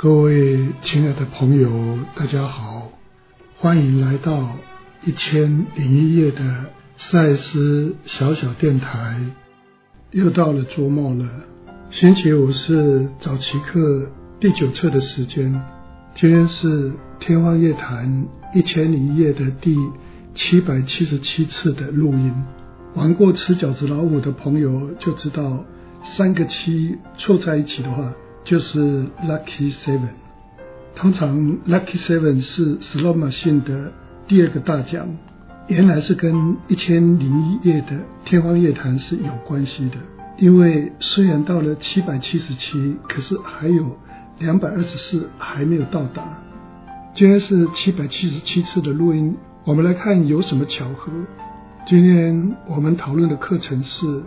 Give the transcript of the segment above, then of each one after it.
各位亲爱的朋友，大家好，欢迎来到一千零一夜的赛斯小小电台。又到了周末了，星期五是早期课第九册的时间。今天是天方夜谭一千零一夜的第七百七十七次的录音。玩过吃饺子老虎的朋友就知道，三个七凑在一起的话。就是 Lucky Seven，通常 Lucky Seven 是 sloman 线的第二个大奖，原来是跟一千零一夜的天方夜谭是有关系的。因为虽然到了七百七十七，可是还有两百二十四还没有到达。今天是七百七十七次的录音，我们来看有什么巧合。今天我们讨论的课程是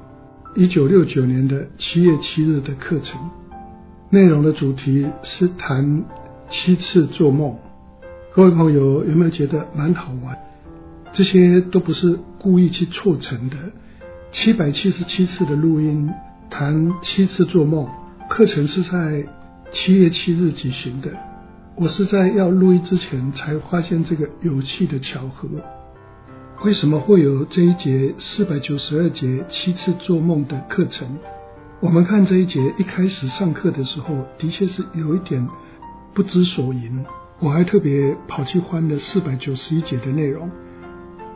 一九六九年的七月七日的课程。内容的主题是谈七次做梦，各位朋友有没有觉得蛮好玩？这些都不是故意去促成的。七百七十七次的录音谈七次做梦，课程是在七月七日举行的。我是在要录音之前才发现这个有趣的巧合。为什么会有这一节四百九十二节七次做梦的课程？我们看这一节一开始上课的时候，的确是有一点不知所云。我还特别跑去翻了四百九十一节的内容。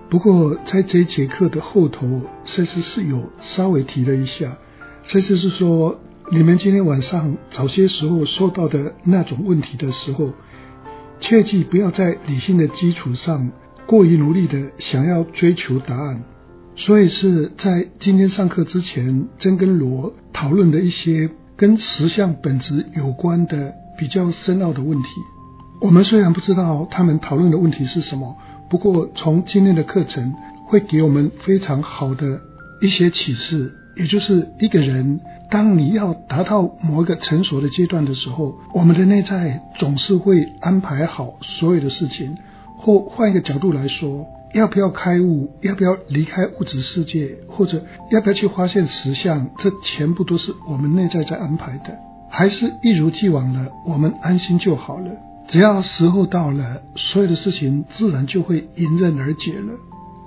不过在这一节课的后头，赛斯是有稍微提了一下。赛斯是说，你们今天晚上早些时候说到的那种问题的时候，切记不要在理性的基础上过于努力的想要追求答案。所以是在今天上课之前，真跟罗讨论的一些跟实相本质有关的比较深奥的问题。我们虽然不知道他们讨论的问题是什么，不过从今天的课程会给我们非常好的一些启示。也就是一个人，当你要达到某一个成熟的阶段的时候，我们的内在总是会安排好所有的事情。或换一个角度来说。要不要开悟？要不要离开物质世界？或者要不要去发现实相？这全部都是我们内在在安排的，还是一如既往的我们安心就好了？只要时候到了，所有的事情自然就会迎刃而解了。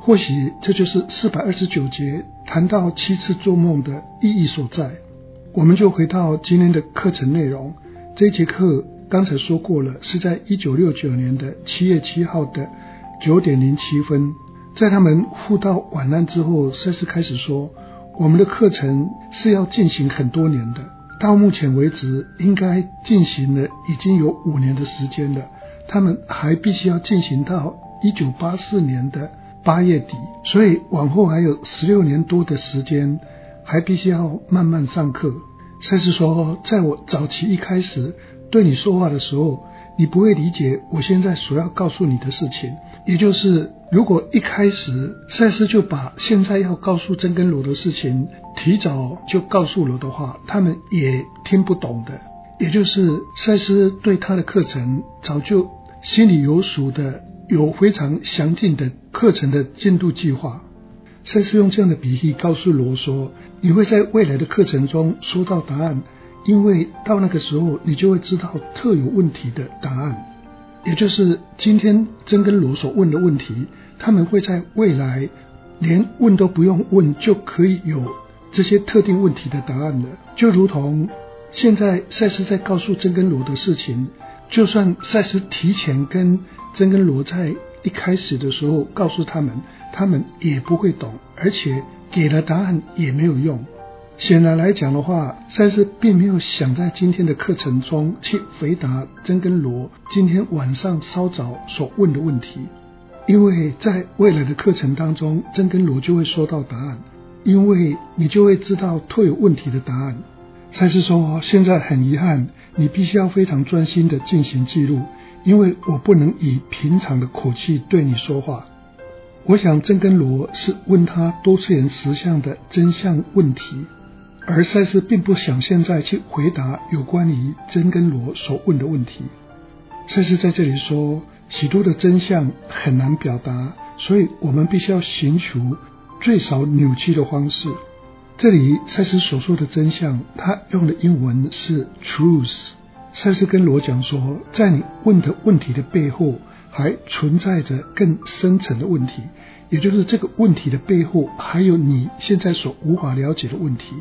或许这就是四百二十九节谈到七次做梦的意义所在。我们就回到今天的课程内容。这节课刚才说过了，是在一九六九年的七月七号的。九点零七分，在他们互道晚安之后，赛斯开始说：“我们的课程是要进行很多年的，到目前为止应该进行了已经有五年的时间了。他们还必须要进行到一九八四年的八月底，所以往后还有十六年多的时间，还必须要慢慢上课。”赛斯说：“在我早期一开始对你说话的时候，你不会理解我现在所要告诉你的事情。”也就是，如果一开始赛斯就把现在要告诉真跟罗的事情提早就告诉罗的话，他们也听不懂的。也就是赛斯对他的课程早就心里有数的，有非常详尽的课程的进度计划。赛斯用这样的比喻告诉罗说：“你会在未来的课程中收到答案，因为到那个时候，你就会知道特有问题的答案。”也就是今天真跟罗所问的问题，他们会在未来连问都不用问就可以有这些特定问题的答案了。就如同现在赛斯在告诉真跟罗的事情，就算赛斯提前跟真跟罗在一开始的时候告诉他们，他们也不会懂，而且给了答案也没有用。显然来讲的话，赛斯并没有想在今天的课程中去回答真跟罗今天晚上稍早所问的问题，因为在未来的课程当中，真跟罗就会收到答案，因为你就会知道特有问题的答案。赛斯说：“现在很遗憾，你必须要非常专心的进行记录，因为我不能以平常的口气对你说话。”我想真跟罗是问他多次元实相的真相问题。而赛斯并不想现在去回答有关于真跟罗所问的问题。赛斯在这里说，许多的真相很难表达，所以我们必须要寻求最少扭曲的方式。这里赛斯所说的真相，他用的英文是 truth，赛斯跟罗讲说，在你问的问题的背后，还存在着更深层的问题，也就是这个问题的背后，还有你现在所无法了解的问题。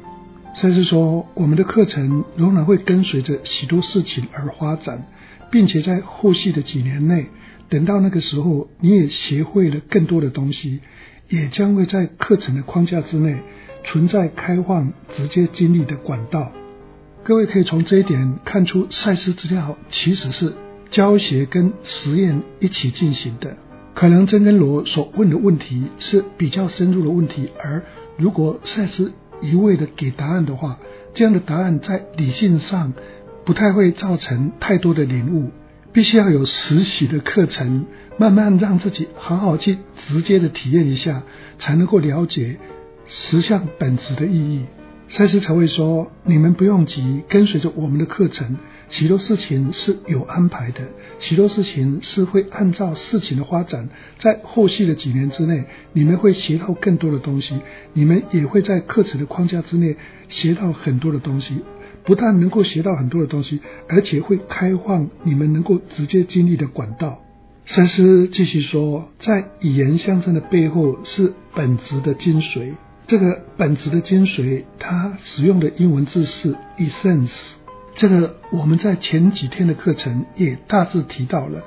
赛斯说，我们的课程仍然会跟随着许多事情而发展，并且在后续的几年内，等到那个时候，你也学会了更多的东西，也将会在课程的框架之内存在开放直接经历的管道。各位可以从这一点看出，赛斯资料其实是教学跟实验一起进行的。可能真跟罗所问的问题是比较深入的问题，而如果赛斯一味的给答案的话，这样的答案在理性上不太会造成太多的领悟。必须要有实习的课程，慢慢让自己好好去直接的体验一下，才能够了解实相本质的意义。赛斯才会说：你们不用急，跟随着我们的课程，许多事情是有安排的，许多事情是会按照事情的发展，在后续的几年之内，你们会学到更多的东西，你们也会在课程的框架之内学到很多的东西。不但能够学到很多的东西，而且会开放你们能够直接经历的管道。赛斯继续说，在语言象征的背后是本质的精髓。这个本质的精髓，它使用的英文字是 essence。这个我们在前几天的课程也大致提到了。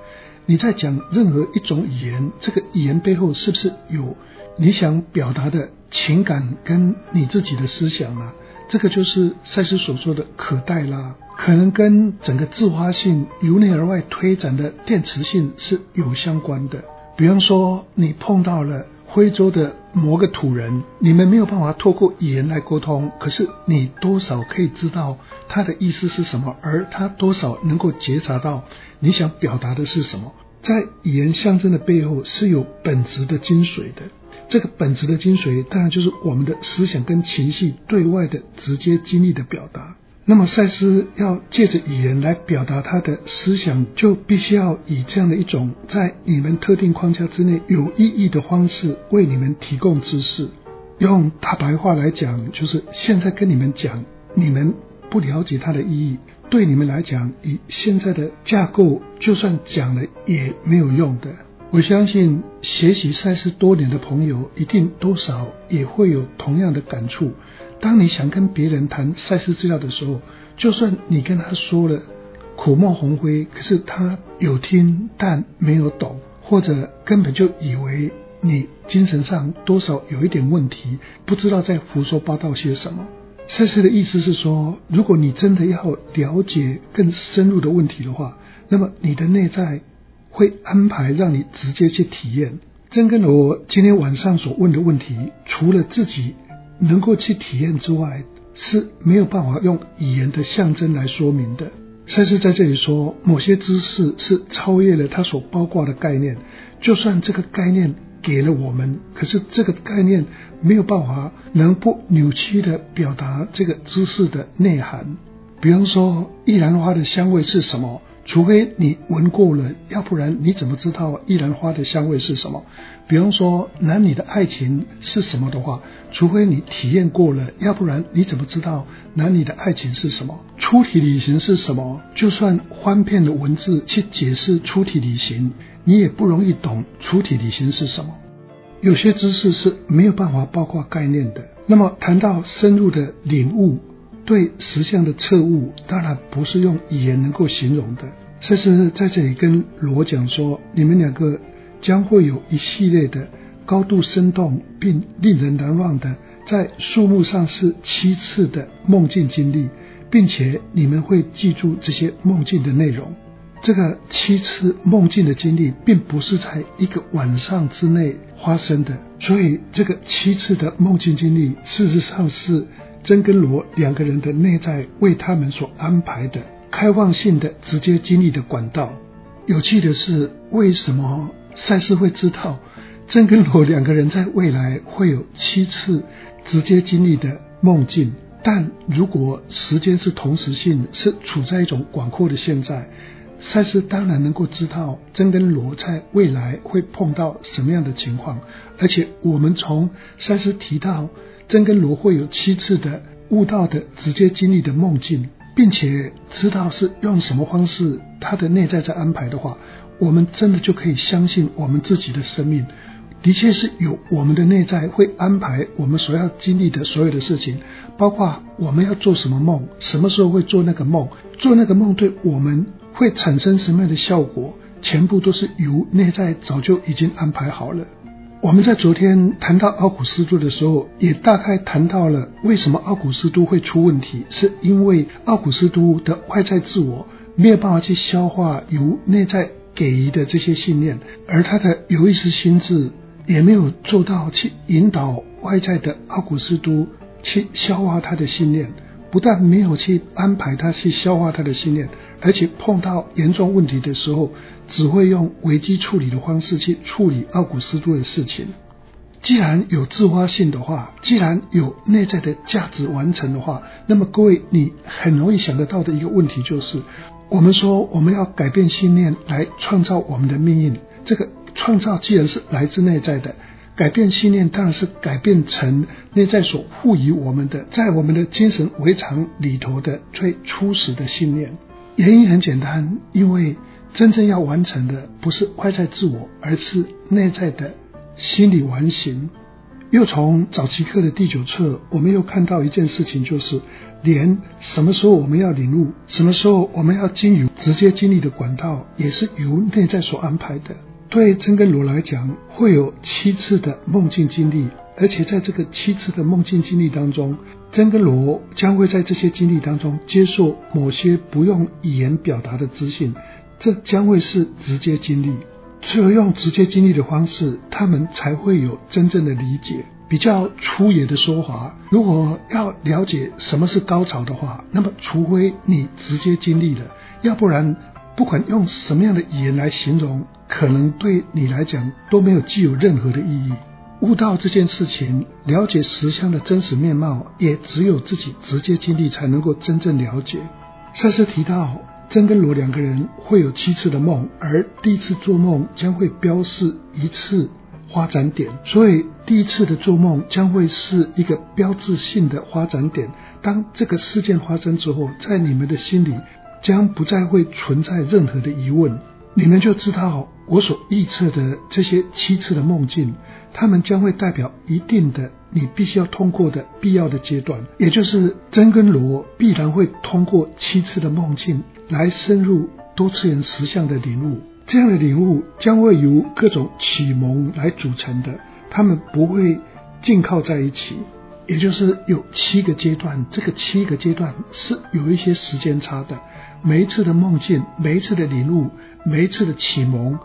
你在讲任何一种语言，这个语言背后是不是有你想表达的情感跟你自己的思想呢？这个就是赛斯所说的可代拉，可能跟整个自发性由内而外推展的电磁性是有相关的。比方说，你碰到了徽州的某个土人，你们没有办法透过语言来沟通，可是你多少可以知道他的意思是什么，而他多少能够觉察到你想表达的是什么。在语言象征的背后是有本质的精髓的。这个本质的精髓，当然就是我们的思想跟情绪对外的直接经历的表达。那么，赛斯要借着语言来表达他的思想，就必须要以这样的一种在你们特定框架之内有意义的方式为你们提供知识。用大白话来讲，就是现在跟你们讲，你们不了解它的意义，对你们来讲，以现在的架构，就算讲了也没有用的。我相信学习赛事多年的朋友，一定多少也会有同样的感触。当你想跟别人谈赛事资料的时候，就算你跟他说了苦梦红灰，可是他有听但没有懂，或者根本就以为你精神上多少有一点问题，不知道在胡说八道些什么。赛事的意思是说，如果你真的要了解更深入的问题的话，那么你的内在。会安排让你直接去体验。真跟我今天晚上所问的问题，除了自己能够去体验之外，是没有办法用语言的象征来说明的。赛斯在这里说，某些知识是超越了它所包括的概念。就算这个概念给了我们，可是这个概念没有办法能不扭曲的表达这个知识的内涵。比方说，玉兰花的香味是什么？除非你闻过了，要不然你怎么知道玉兰花的香味是什么？比方说男女的爱情是什么的话，除非你体验过了，要不然你怎么知道男女的爱情是什么？出体旅行是什么？就算翻遍的文字去解释出体旅行，你也不容易懂出体旅行是什么。有些知识是没有办法包括概念的。那么谈到深入的领悟。对实相的彻悟，当然不是用语言能够形容的。甚至在这里跟罗讲说，你们两个将会有一系列的高度生动并令人难忘的，在数目上是七次的梦境经历，并且你们会记住这些梦境的内容。这个七次梦境的经历，并不是在一个晚上之内发生的，所以这个七次的梦境经历，事实上是。真跟罗两个人的内在为他们所安排的开放性的直接经历的管道。有趣的是，为什么赛斯会知道真跟罗两个人在未来会有七次直接经历的梦境？但如果时间是同时性，是处在一种广阔的现在，赛斯当然能够知道真跟罗在未来会碰到什么样的情况。而且我们从赛斯提到。真跟罗会有七次的悟道的直接经历的梦境，并且知道是用什么方式，他的内在在安排的话，我们真的就可以相信我们自己的生命，的确是有我们的内在会安排我们所要经历的所有的事情，包括我们要做什么梦，什么时候会做那个梦，做那个梦对我们会产生什么样的效果，全部都是由内在早就已经安排好了。我们在昨天谈到奥古斯都的时候，也大概谈到了为什么奥古斯都会出问题，是因为奥古斯都的外在自我没有办法去消化由内在给予的这些信念，而他的有意识心智也没有做到去引导外在的奥古斯都去消化他的信念，不但没有去安排他去消化他的信念。而且碰到严重问题的时候，只会用危机处理的方式去处理奥古斯都的事情。既然有自发性的话，既然有内在的价值完成的话，那么各位，你很容易想得到的一个问题就是：我们说我们要改变信念来创造我们的命运。这个创造既然是来自内在的，改变信念当然是改变成内在所赋予我们的，在我们的精神围场里头的最初始的信念。原因很简单，因为真正要完成的不是外在自我，而是内在的心理完形。又从早期课的第九册，我们又看到一件事情，就是连什么时候我们要领悟，什么时候我们要经由直接经历的管道，也是由内在所安排的。对真跟罗来讲，会有七次的梦境经历。而且在这个七次的梦境经历当中，真跟罗将会在这些经历当中接受某些不用语言表达的资讯，这将会是直接经历。只有用直接经历的方式，他们才会有真正的理解。比较粗野的说法，如果要了解什么是高潮的话，那么除非你直接经历了，要不然不管用什么样的语言来形容，可能对你来讲都没有具有任何的意义。悟道这件事情，了解实相的真实面貌，也只有自己直接经历才能够真正了解。上次提到，真跟罗两个人会有七次的梦，而第一次做梦将会标示一次发展点，所以第一次的做梦将会是一个标志性的发展点。当这个事件发生之后，在你们的心里将不再会存在任何的疑问，你们就知道我所预测的这些七次的梦境。他们将会代表一定的你必须要通过的必要的阶段，也就是真跟罗必然会通过七次的梦境来深入多次元实相的领悟。这样的领悟将会由各种启蒙来组成的，他们不会紧靠在一起，也就是有七个阶段。这个七个阶段是有一些时间差的。每一次的梦境，每一次的领悟，每一次的启蒙。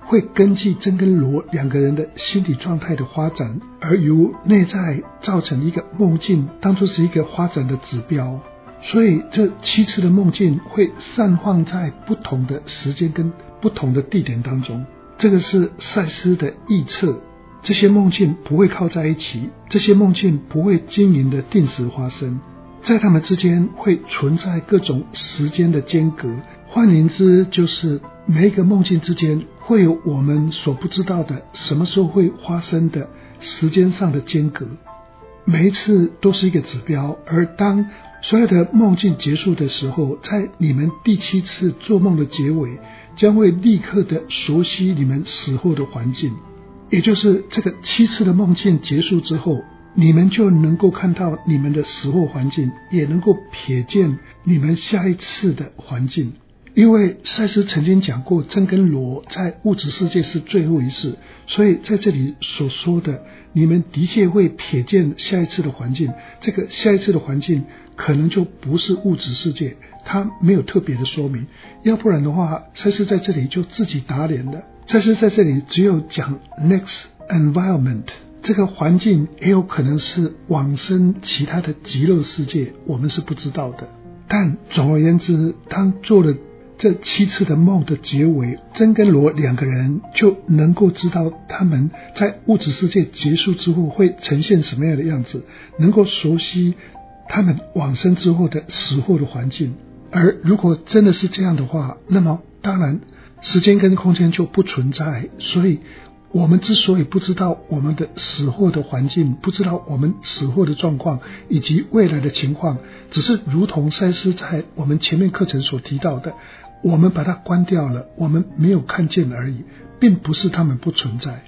会根据真跟罗两个人的心理状态的发展，而由内在造成一个梦境，当做是一个发展的指标。所以这七次的梦境会散放在不同的时间跟不同的地点当中。这个是赛斯的预测，这些梦境不会靠在一起，这些梦境不会经营的定时发生，在他们之间会存在各种时间的间隔。换言之，就是每一个梦境之间。会有我们所不知道的什么时候会发生的时间上的间隔，每一次都是一个指标。而当所有的梦境结束的时候，在你们第七次做梦的结尾，将会立刻的熟悉你们死后的环境，也就是这个七次的梦境结束之后，你们就能够看到你们的死后环境，也能够瞥见你们下一次的环境。因为赛斯曾经讲过，真跟罗在物质世界是最后一次，所以在这里所说的，你们的确会瞥见下一次的环境。这个下一次的环境可能就不是物质世界，他没有特别的说明。要不然的话，赛斯在这里就自己打脸了。赛斯在这里只有讲 next environment，这个环境也有可能是往生其他的极乐世界，我们是不知道的。但总而言之，当做了。这七次的梦的结尾，真跟罗两个人就能够知道他们在物质世界结束之后会呈现什么样的样子，能够熟悉他们往生之后的死后的环境。而如果真的是这样的话，那么当然时间跟空间就不存在。所以我们之所以不知道我们的死后的环境，不知道我们死后的状况以及未来的情况，只是如同赛斯在我们前面课程所提到的，我们把它关掉了，我们没有看见而已，并不是他们不存在。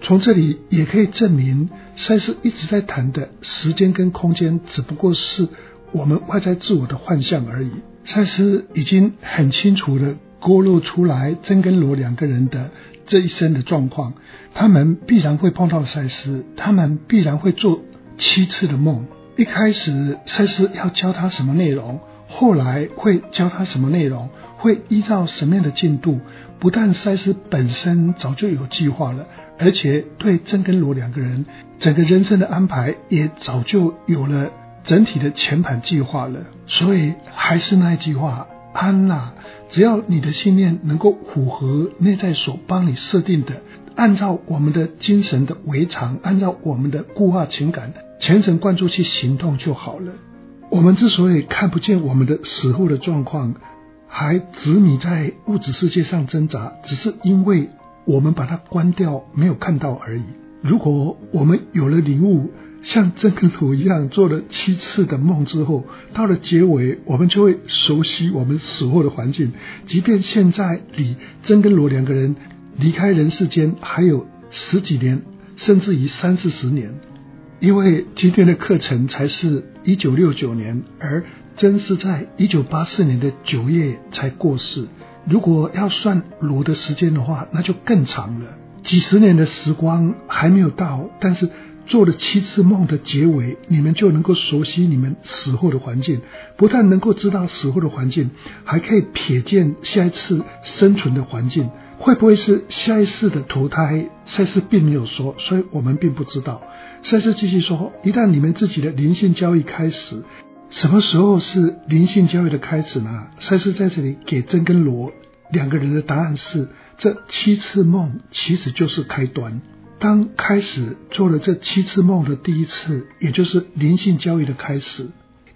从这里也可以证明，赛斯一直在谈的时间跟空间，只不过是我们外在自我的幻象而已。赛斯已经很清楚的勾勒出来，真跟罗两个人的这一生的状况，他们必然会碰到赛斯，他们必然会做七次的梦。一开始赛斯要教他什么内容，后来会教他什么内容，会依照什么样的进度，不但赛斯本身早就有计划了。而且对真跟罗两个人整个人生的安排也早就有了整体的前盘计划了，所以还是那一句话，安娜，只要你的信念能够符合内在所帮你设定的，按照我们的精神的围常，按照我们的固化情感，全神贯注去行动就好了。我们之所以看不见我们的死后的状况，还执迷在物质世界上挣扎，只是因为。我们把它关掉，没有看到而已。如果我们有了领悟，像真跟罗一样做了七次的梦之后，到了结尾，我们就会熟悉我们死后的环境。即便现在离真跟罗两个人离开人世间还有十几年，甚至于三四十年，因为今天的课程才是一九六九年，而真是在一九八四年的九月才过世。如果要算罗的时间的话，那就更长了。几十年的时光还没有到，但是做了七次梦的结尾，你们就能够熟悉你们死后的环境。不但能够知道死后的环境，还可以瞥见下一次生存的环境。会不会是下一世的投胎？赛斯并没有说，所以我们并不知道。赛斯继续说：一旦你们自己的灵性交易开始。什么时候是灵性教育的开始呢？赛斯在这里给真跟罗两个人的答案是：这七次梦其实就是开端。当开始做了这七次梦的第一次，也就是灵性教育的开始，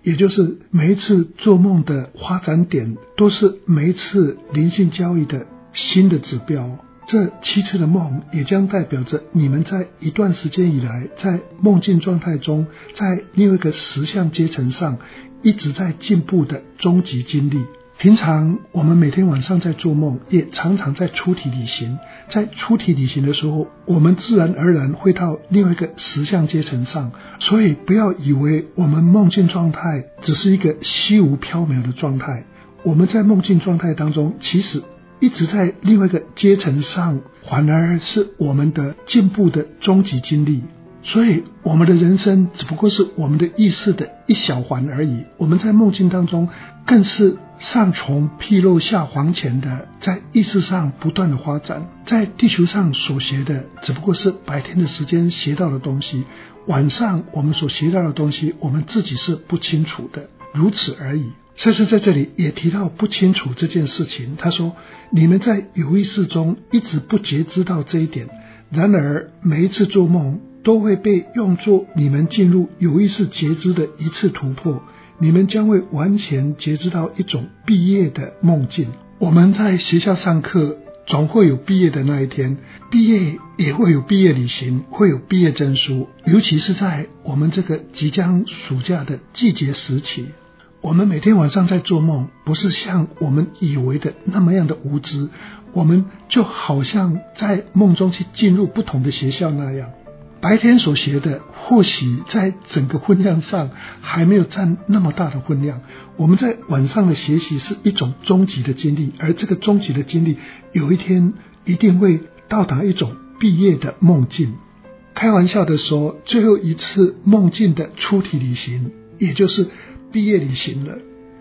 也就是每一次做梦的发展点，都是每一次灵性教育的新的指标。这七次的梦也将代表着你们在一段时间以来，在梦境状态中，在另外一个实相阶层上一直在进步的终极经历。平常我们每天晚上在做梦，也常常在出体旅行。在出体旅行的时候，我们自然而然会到另外一个实相阶层上。所以不要以为我们梦境状态只是一个虚无缥缈的状态，我们在梦境状态当中，其实。一直在另外一个阶层上，反而是我们的进步的终极经历。所以，我们的人生只不过是我们的意识的一小环而已。我们在梦境当中，更是上从披露下黄泉的，在意识上不断的发展。在地球上所学的，只不过是白天的时间学到的东西；晚上我们所学到的东西，我们自己是不清楚的，如此而已。赛斯在这里也提到不清楚这件事情。他说：“你们在有意识中一直不觉知到这一点，然而每一次做梦都会被用作你们进入有意识觉知的一次突破。你们将会完全觉知到一种毕业的梦境。我们在学校上课，总会有毕业的那一天，毕业也会有毕业旅行，会有毕业证书。尤其是在我们这个即将暑假的季节时期。”我们每天晚上在做梦，不是像我们以为的那么样的无知，我们就好像在梦中去进入不同的学校那样。白天所学的，或许在整个分量上还没有占那么大的分量。我们在晚上的学习是一种终极的经历，而这个终极的经历，有一天一定会到达一种毕业的梦境。开玩笑的说，最后一次梦境的出体旅行，也就是。毕业旅行了，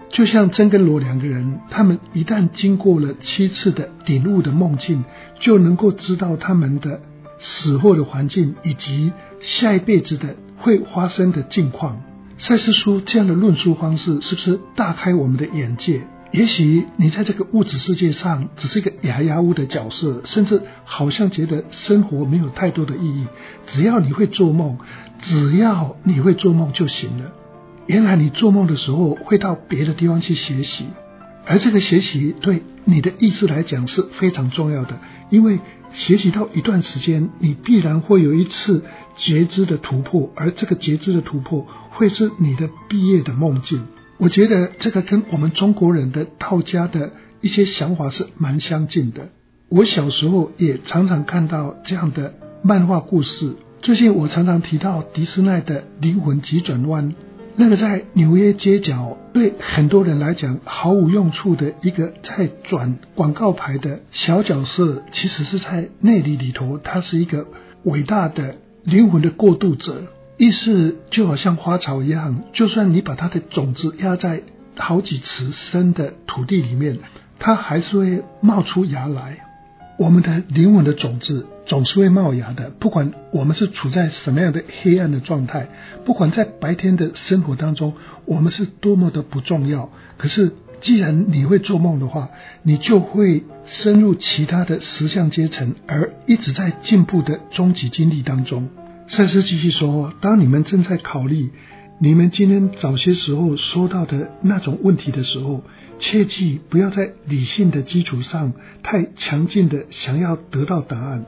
就像真跟罗两个人，他们一旦经过了七次的顶悟的梦境，就能够知道他们的死后的环境以及下一辈子的会发生的境况。赛斯书这样的论述方式，是不是大开我们的眼界？也许你在这个物质世界上只是一个牙牙屋的角色，甚至好像觉得生活没有太多的意义。只要你会做梦，只要你会做梦就行了。原来你做梦的时候会到别的地方去学习，而这个学习对你的意识来讲是非常重要的，因为学习到一段时间，你必然会有一次觉知的突破，而这个觉知的突破会是你的毕业的梦境。我觉得这个跟我们中国人的道家的一些想法是蛮相近的。我小时候也常常看到这样的漫画故事。最近我常常提到迪斯奈的《灵魂急转弯》，那个在纽约街角对很多人来讲毫无用处的一个在转广告牌的小角色，其实是在内里里头，他是一个伟大的灵魂的过渡者。意识就好像花草一样，就算你把它的种子压在好几尺深的土地里面，它还是会冒出芽来。我们的灵魂的种子总是会冒芽的，不管我们是处在什么样的黑暗的状态，不管在白天的生活当中，我们是多么的不重要。可是，既然你会做梦的话，你就会深入其他的实相阶层，而一直在进步的终极经历当中。赛斯继续说：“当你们正在考虑你们今天早些时候说到的那种问题的时候，切记不要在理性的基础上太强劲的想要得到答案。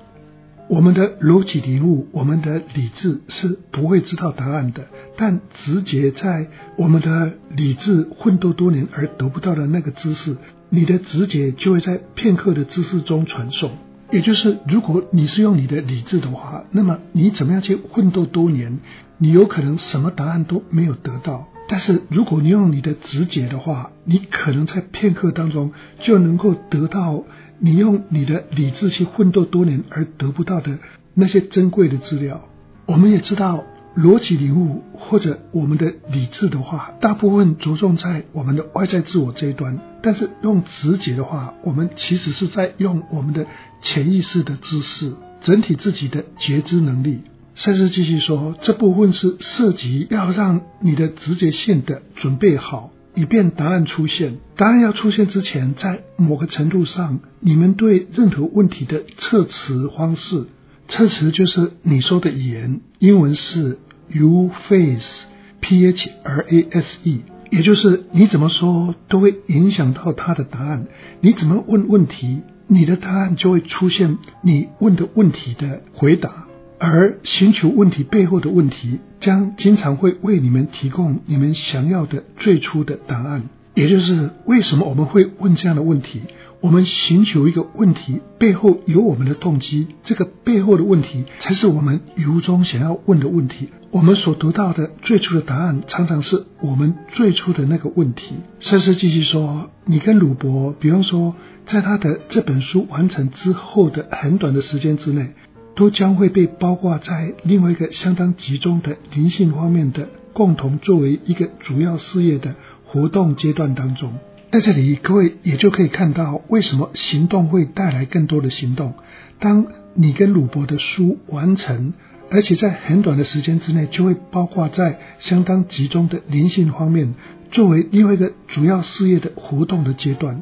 我们的逻辑领悟，我们的理智是不会知道答案的。但直觉在我们的理智奋斗多年而得不到的那个知识，你的直觉就会在片刻的知识中传送。”也就是，如果你是用你的理智的话，那么你怎么样去奋斗多年，你有可能什么答案都没有得到。但是如果你用你的直觉的话，你可能在片刻当中就能够得到你用你的理智去奋斗多年而得不到的那些珍贵的资料。我们也知道。逻辑领悟或者我们的理智的话，大部分着重在我们的外在自我这一端；但是用直觉的话，我们其实是在用我们的潜意识的知识、整体自己的觉知能力。赛斯继续说，这部分是涉及要让你的直觉性的准备好，以便答案出现。答案要出现之前，在某个程度上，你们对任何问题的测词方式。测词就是你说的语言，英文是 you face p h r a s e，也就是你怎么说都会影响到他的答案。你怎么问问题，你的答案就会出现你问的问题的回答。而寻求问题背后的问题，将经常会为你们提供你们想要的最初的答案。也就是为什么我们会问这样的问题。我们寻求一个问题背后有我们的动机，这个背后的问题才是我们由衷想要问的问题。我们所得到的最初的答案，常常是我们最初的那个问题。甚至继续说，你跟鲁伯，比方说，在他的这本书完成之后的很短的时间之内，都将会被包括在另外一个相当集中的灵性方面的共同作为一个主要事业的活动阶段当中。在这里，各位也就可以看到为什么行动会带来更多的行动。当你跟鲁伯的书完成，而且在很短的时间之内，就会包括在相当集中的灵性方面，作为另外一个主要事业的活动的阶段。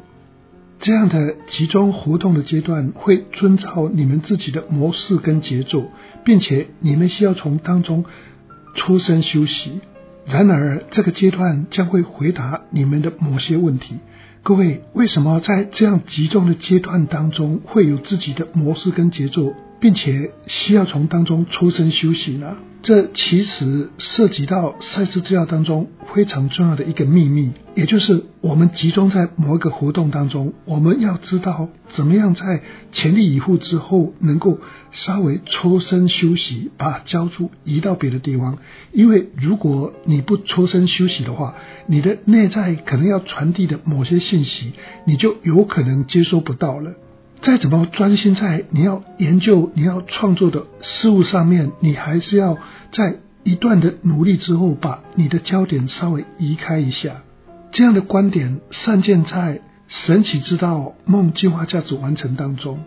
这样的集中活动的阶段，会遵照你们自己的模式跟节奏，并且你们需要从当中出身休息。然而，这个阶段将会回答你们的某些问题。各位，为什么在这样集中的阶段当中会有自己的模式跟节奏？并且需要从当中抽身休息呢？这其实涉及到赛事治疗当中非常重要的一个秘密，也就是我们集中在某一个活动当中，我们要知道怎么样在全力以赴之后，能够稍微抽身休息，把焦注移到别的地方。因为如果你不抽身休息的话，你的内在可能要传递的某些信息，你就有可能接收不到了。再怎么专心在你要研究、你要创作的事物上面，你还是要在一段的努力之后，把你的焦点稍微移开一下。这样的观点散见在神奇之道梦计划价值完成当中，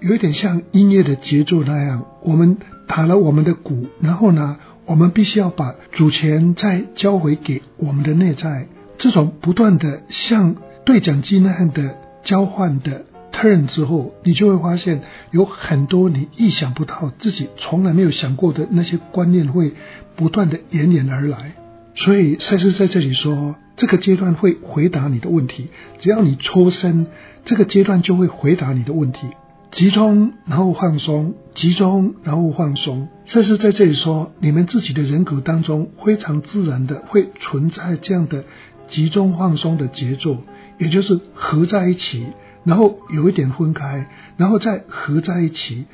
有一点像音乐的节奏那样。我们打了我们的鼓，然后呢，我们必须要把主权再交回给我们的内在。这种不断的像对讲机那样的交换的。Turn 之后，你就会发现有很多你意想不到、自己从来没有想过的那些观念会不断的延延而来。所以赛斯在这里说，这个阶段会回答你的问题。只要你抽身，这个阶段就会回答你的问题。集中，然后放松；集中，然后放松。这是在这里说，你们自己的人格当中非常自然的会存在这样的集中放松的节奏，也就是合在一起，然后有一点分开，然后再合在一起。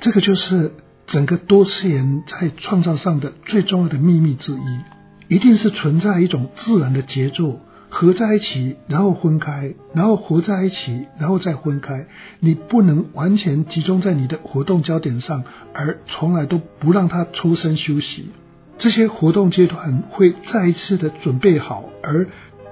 这个就是整个多次元在创造上的最重要的秘密之一，一定是存在一种自然的节奏。合在一起，然后分开，然后合在一起，然后再分开。你不能完全集中在你的活动焦点上，而从来都不让它抽身休息。这些活动阶段会再一次的准备好，而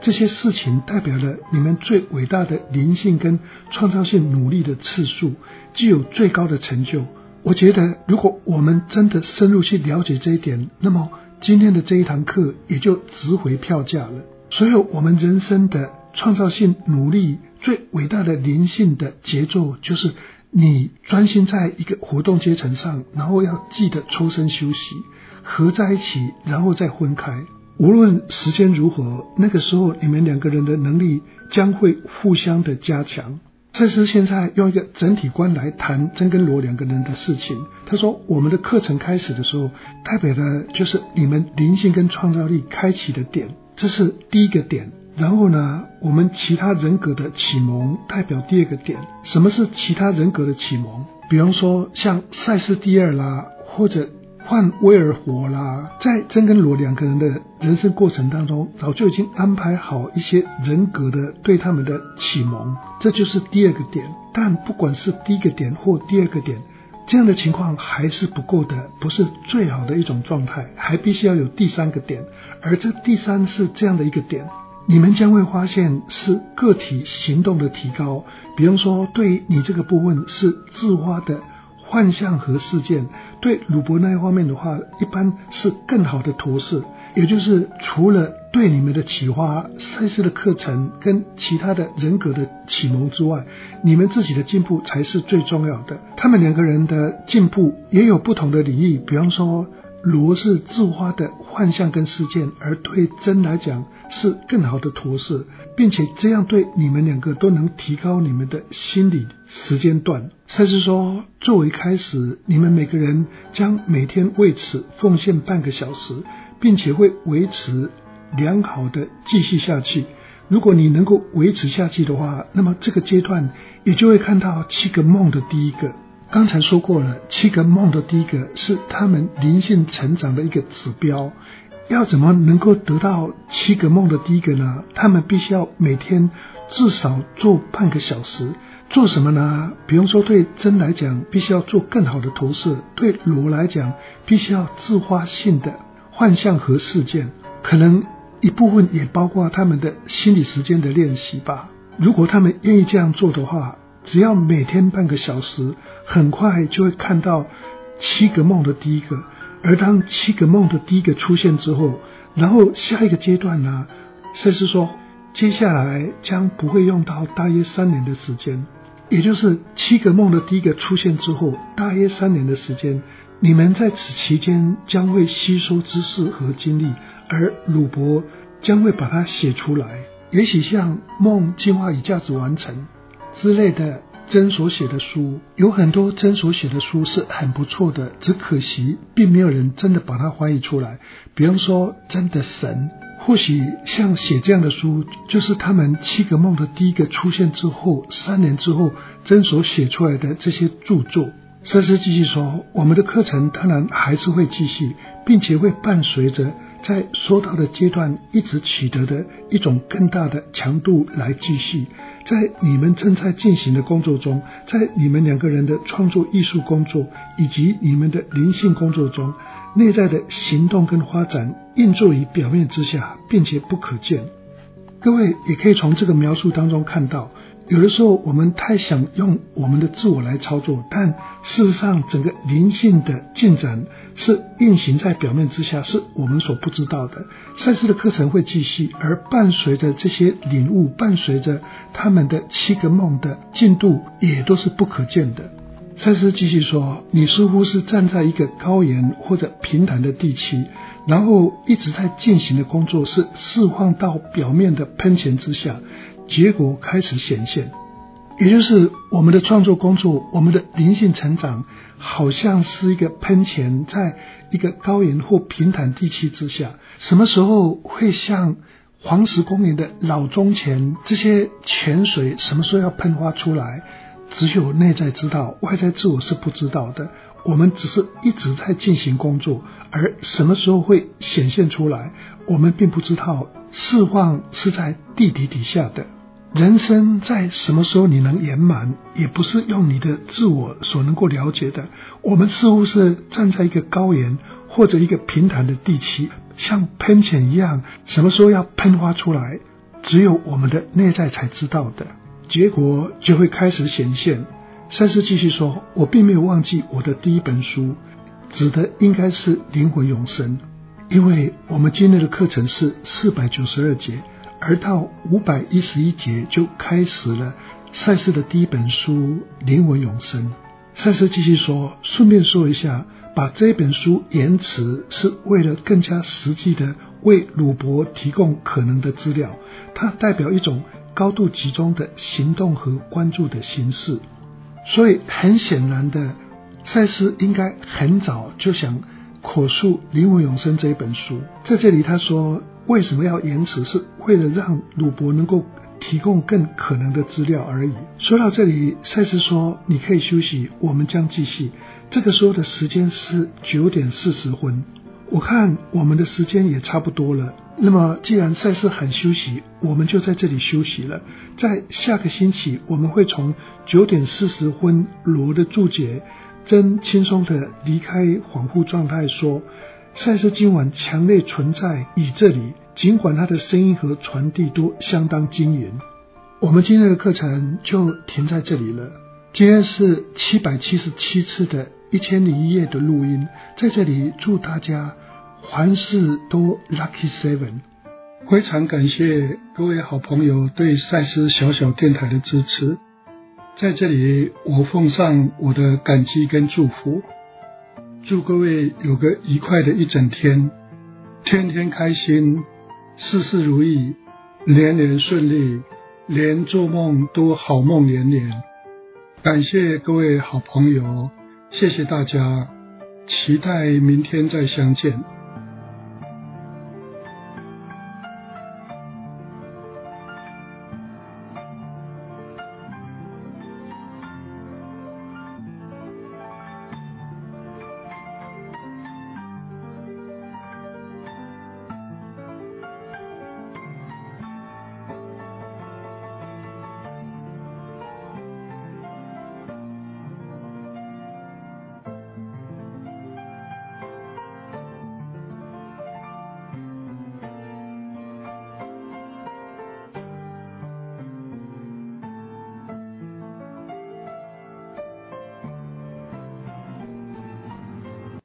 这些事情代表了你们最伟大的灵性跟创造性努力的次数，具有最高的成就。我觉得，如果我们真的深入去了解这一点，那么今天的这一堂课也就值回票价了。所有我们人生的创造性努力，最伟大的灵性的节奏，就是你专心在一个活动阶层上，然后要记得抽身休息，合在一起，然后再分开。无论时间如何，那个时候你们两个人的能力将会互相的加强。这是现在用一个整体观来谈真跟罗两个人的事情。他说，我们的课程开始的时候，代表的就是你们灵性跟创造力开启的点。这是第一个点，然后呢，我们其他人格的启蒙代表第二个点。什么是其他人格的启蒙？比方说像塞斯蒂尔啦，或者换威尔活啦，在真跟罗两个人的人生过程当中，早就已经安排好一些人格的对他们的启蒙，这就是第二个点。但不管是第一个点或第二个点。这样的情况还是不够的，不是最好的一种状态，还必须要有第三个点，而这第三是这样的一个点，你们将会发现是个体行动的提高，比方说对你这个部分是自发的幻象和事件，对鲁伯那一方面的话，一般是更好的投射，也就是除了。对你们的启发、赛事的课程跟其他的人格的启蒙之外，你们自己的进步才是最重要的。他们两个人的进步也有不同的领域，比方说罗是自发的幻象跟事件，而对真来讲是更好的投射，并且这样对你们两个都能提高你们的心理时间段。甚至说，作为开始，你们每个人将每天为此奉献半个小时，并且会维持。良好的继续下去。如果你能够维持下去的话，那么这个阶段也就会看到七个梦的第一个。刚才说过了，七个梦的第一个是他们灵性成长的一个指标。要怎么能够得到七个梦的第一个呢？他们必须要每天至少做半个小时。做什么呢？比方说，对真来讲，必须要做更好的投射；对罗来讲，必须要自发性的幻象和事件，可能。一部分也包括他们的心理时间的练习吧。如果他们愿意这样做的话，只要每天半个小时，很快就会看到七个梦的第一个。而当七个梦的第一个出现之后，然后下一个阶段呢，甚至说接下来将不会用到大约三年的时间，也就是七个梦的第一个出现之后，大约三年的时间，你们在此期间将会吸收知识和经历。而鲁伯将会把它写出来，也许像《梦进化与价值完成》之类的真所写的书，有很多真所写的书是很不错的，只可惜并没有人真的把它翻译出来。比方说，真的神，或许像写这样的书，就是他们七个梦的第一个出现之后，三年之后真所写出来的这些著作。瑟斯继续说，我们的课程当然还是会继续，并且会伴随着。在说到的阶段，一直取得的一种更大的强度来继续，在你们正在进行的工作中，在你们两个人的创作艺术工作以及你们的灵性工作中，内在的行动跟发展映作于表面之下，并且不可见。各位也可以从这个描述当中看到。有的时候，我们太想用我们的自我来操作，但事实上，整个灵性的进展是运行在表面之下，是我们所不知道的。赛事的课程会继续，而伴随着这些领悟，伴随着他们的七个梦的进度，也都是不可见的。赛斯继续说：“你似乎是站在一个高原或者平坦的地区，然后一直在进行的工作是释放到表面的喷泉之下，结果开始显现。也就是我们的创作工作，我们的灵性成长，好像是一个喷泉，在一个高原或平坦地区之下，什么时候会像黄石公园的老钟泉这些泉水，什么时候要喷发出来，只有内在知道，外在自我是不知道的。我们只是一直在进行工作，而什么时候会显现出来，我们并不知道。释放是在地底底下的。人生在什么时候你能圆满，也不是用你的自我所能够了解的。我们似乎是站在一个高原或者一个平坦的地区，像喷泉一样，什么时候要喷发出来，只有我们的内在才知道的。结果就会开始显现。赛斯继续说：“我并没有忘记我的第一本书，指的应该是灵魂永生，因为我们今天的课程是四百九十二节。”而到五百一十一节就开始了赛斯的第一本书《灵魂永生》。赛斯继续说：“顺便说一下，把这本书延迟是为了更加实际的为鲁伯提供可能的资料。它代表一种高度集中的行动和关注的形式。所以很显然的，赛斯应该很早就想口述《灵魂永生》这一本书。在这里他说。”为什么要延迟？是为了让鲁伯能够提供更可能的资料而已。说到这里，赛斯说：“你可以休息，我们将继续。”这个时候的时间是九点四十分。我看我们的时间也差不多了。那么，既然赛斯喊休息，我们就在这里休息了。在下个星期，我们会从九点四十分罗的注解，真轻松的离开恍惚状态说。赛斯今晚强烈存在于这里，尽管他的声音和传递都相当惊人。我们今天的课程就停在这里了。今天是七百七十七次的一千零一夜的录音，在这里祝大家凡事都 lucky seven。非常感谢各位好朋友对赛斯小小电台的支持，在这里我奉上我的感激跟祝福。祝各位有个愉快的一整天，天天开心，事事如意，年年顺利，连做梦都好梦连连。感谢各位好朋友，谢谢大家，期待明天再相见。